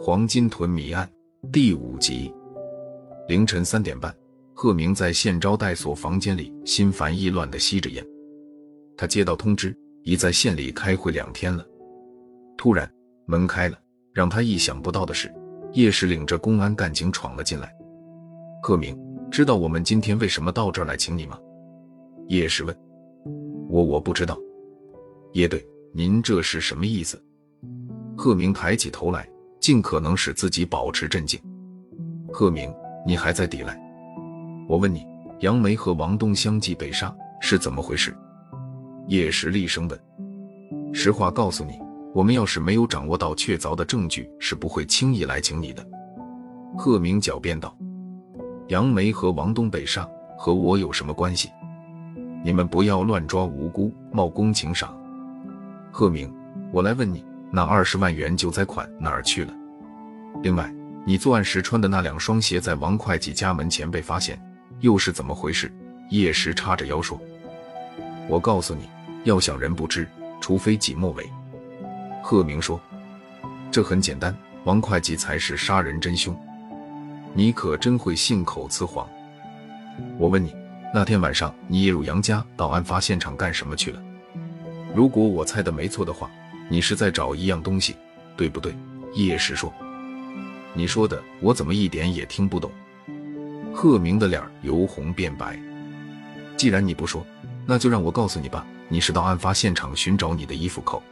黄金屯谜案第五集。凌晨三点半，贺明在县招待所房间里心烦意乱的吸着烟。他接到通知，已在县里开会两天了。突然门开了，让他意想不到的是，叶氏领着公安干警闯了进来。贺明，知道我们今天为什么到这儿来请你吗？叶氏问。我我不知道。叶队，您这是什么意思？贺明抬起头来，尽可能使自己保持镇静。贺明，你还在抵赖？我问你，杨梅和王东相继被杀是怎么回事？叶石厉声问。实话告诉你，我们要是没有掌握到确凿的证据，是不会轻易来请你的。贺明狡辩道。杨梅和王东被杀和我有什么关系？你们不要乱抓无辜，冒功请赏。贺明，我来问你，那二十万元救灾款哪儿去了？另外，你作案时穿的那两双鞋在王会计家门前被发现，又是怎么回事？叶石叉着腰说：“我告诉你，要想人不知，除非己莫为。”贺明说：“这很简单，王会计才是杀人真凶。你可真会信口雌黄。我问你，那天晚上你夜入杨家到案发现场干什么去了？”如果我猜的没错的话，你是在找一样东西，对不对？叶石说：“你说的我怎么一点也听不懂？”贺明的脸由红变白。既然你不说，那就让我告诉你吧。你是到案发现场寻找你的衣服扣。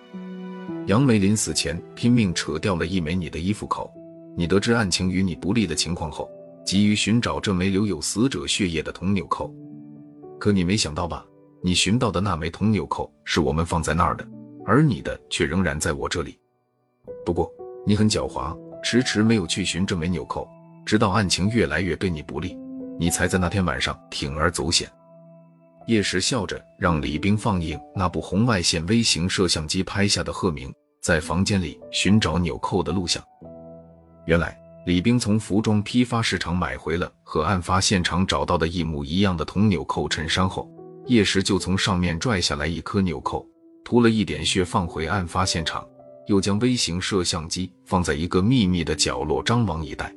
杨梅临死前拼命扯掉了一枚你的衣服扣。你得知案情与你不利的情况后，急于寻找这枚留有死者血液的铜纽扣。可你没想到吧？你寻到的那枚铜纽扣是我们放在那儿的，而你的却仍然在我这里。不过你很狡猾，迟迟没有去寻这枚纽扣，直到案情越来越对你不利，你才在那天晚上铤而走险。叶石笑着让李冰放映那部红外线微型摄像机拍下的贺明在房间里寻找纽扣的录像。原来李冰从服装批发市场买回了和案发现场找到的一模一样的铜纽扣衬衫后。叶石就从上面拽下来一颗纽扣，涂了一点血，放回案发现场，又将微型摄像机放在一个秘密的角落，张网以待。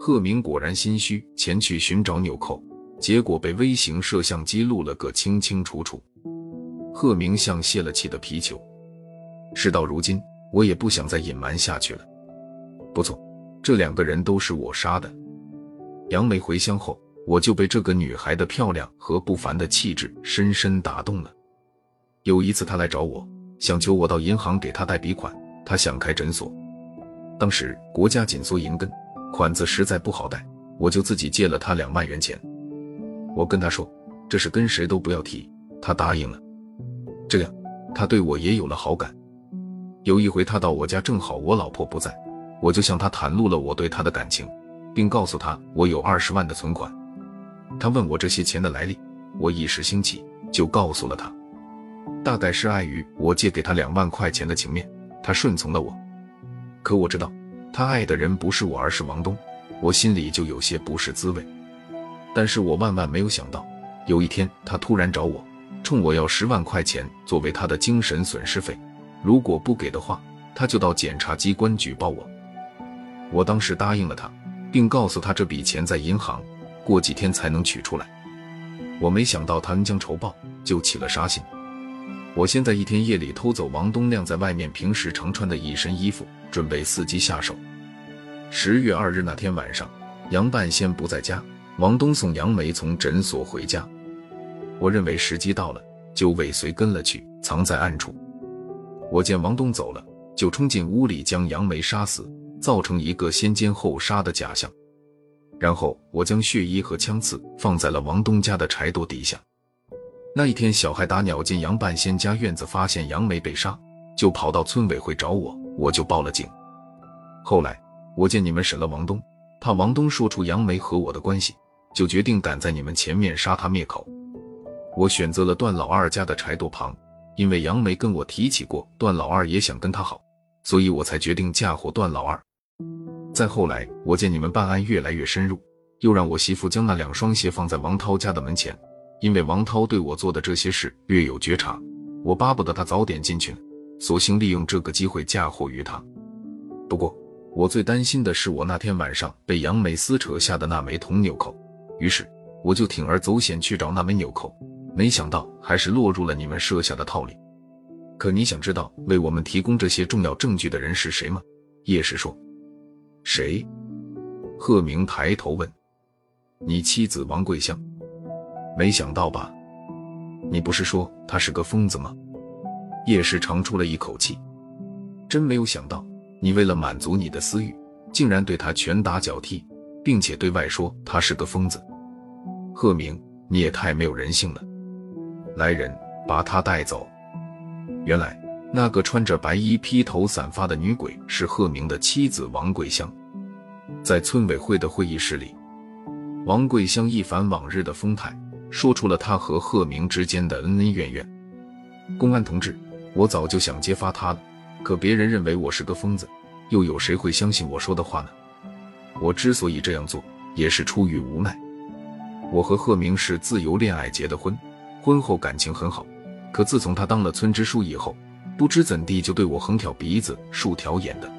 贺明果然心虚，前去寻找纽扣，结果被微型摄像机录了个清清楚楚。贺明像泄了气的皮球。事到如今，我也不想再隐瞒下去了。不错，这两个人都是我杀的。杨梅回乡后。我就被这个女孩的漂亮和不凡的气质深深打动了。有一次，她来找我，想求我到银行给她贷笔款。她想开诊所，当时国家紧缩银根，款子实在不好贷，我就自己借了她两万元钱。我跟她说，这事跟谁都不要提。她答应了。这样，她对我也有了好感。有一回，她到我家，正好我老婆不在，我就向她袒露了我对她的感情，并告诉她我有二十万的存款。他问我这些钱的来历，我一时兴起就告诉了他。大概是碍于我借给他两万块钱的情面，他顺从了我。可我知道他爱的人不是我，而是王东，我心里就有些不是滋味。但是我万万没有想到，有一天他突然找我，冲我要十万块钱作为他的精神损失费，如果不给的话，他就到检察机关举报我。我当时答应了他，并告诉他这笔钱在银行。过几天才能取出来。我没想到他恩将仇报，就起了杀心。我先在一天夜里偷走王东亮在外面平时常穿的一身衣服，准备伺机下手。十月二日那天晚上，杨半仙不在家，王东送杨梅从诊所回家。我认为时机到了，就尾随跟了去，藏在暗处。我见王东走了，就冲进屋里将杨梅杀死，造成一个先奸后杀的假象。然后我将血衣和枪刺放在了王东家的柴垛底下。那一天，小孩打鸟进杨半仙家院子，发现杨梅被杀，就跑到村委会找我，我就报了警。后来我见你们审了王东，怕王东说出杨梅和我的关系，就决定赶在你们前面杀他灭口。我选择了段老二家的柴垛旁，因为杨梅跟我提起过，段老二也想跟他好，所以我才决定嫁祸段老二。再后来，我见你们办案越来越深入，又让我媳妇将那两双鞋放在王涛家的门前，因为王涛对我做的这些事略有觉察，我巴不得他早点进去，索性利用这个机会嫁祸于他。不过，我最担心的是我那天晚上被杨梅撕扯下的那枚铜纽扣，于是我就铤而走险去找那枚纽扣，没想到还是落入了你们设下的套里。可你想知道为我们提供这些重要证据的人是谁吗？叶氏说：“谁？”贺明抬头问：“你妻子王桂香？没想到吧？你不是说他是个疯子吗？”叶氏长出了一口气：“真没有想到，你为了满足你的私欲，竟然对他拳打脚踢，并且对外说他是个疯子。贺明，你也太没有人性了！来人，把他带走。”原来，那个穿着白衣、披头散发的女鬼是贺明的妻子王桂香。在村委会的会议室里，王桂香一反往日的风态，说出了她和贺明之间的恩恩怨怨。公安同志，我早就想揭发他了，可别人认为我是个疯子，又有谁会相信我说的话呢？我之所以这样做，也是出于无奈。我和贺明是自由恋爱结的婚，婚后感情很好。可自从他当了村支书以后，不知怎地就对我横挑鼻子竖挑眼的。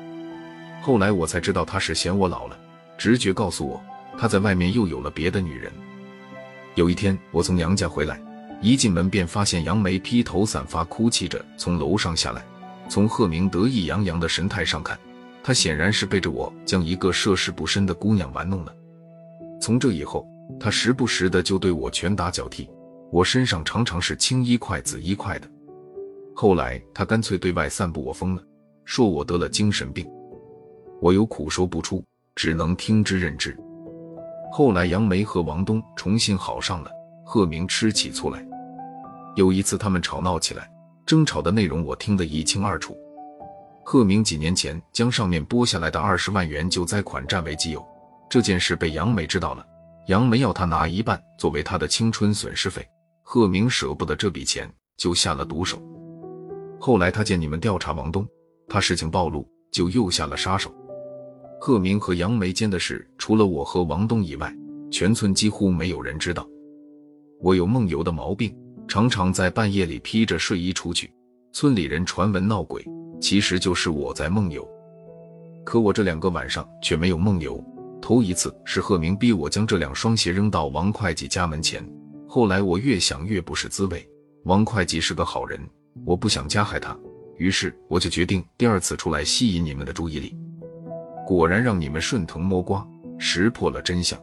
后来我才知道他是嫌我老了，直觉告诉我他在外面又有了别的女人。有一天我从娘家回来，一进门便发现杨梅披头散发哭泣着从楼上下来。从贺明得意洋洋的神态上看，他显然是背着我将一个涉世不深的姑娘玩弄了。从这以后，他时不时的就对我拳打脚踢。我身上常常是青一块紫一块的。后来他干脆对外散布我疯了，说我得了精神病。我有苦说不出，只能听之任之。后来杨梅和王东重新好上了，贺明吃起醋来。有一次他们吵闹起来，争吵的内容我听得一清二楚。贺明几年前将上面拨下来的二十万元救灾款占为己有，这件事被杨梅知道了，杨梅要他拿一半作为他的青春损失费。贺明舍不得这笔钱，就下了毒手。后来他见你们调查王东，怕事情暴露，就又下了杀手。贺明和杨梅间的事，除了我和王东以外，全村几乎没有人知道。我有梦游的毛病，常常在半夜里披着睡衣出去。村里人传闻闹鬼，其实就是我在梦游。可我这两个晚上却没有梦游。头一次是贺明逼我将这两双鞋扔到王会计家门前。后来我越想越不是滋味。王会计是个好人，我不想加害他，于是我就决定第二次出来吸引你们的注意力。果然让你们顺藤摸瓜，识破了真相。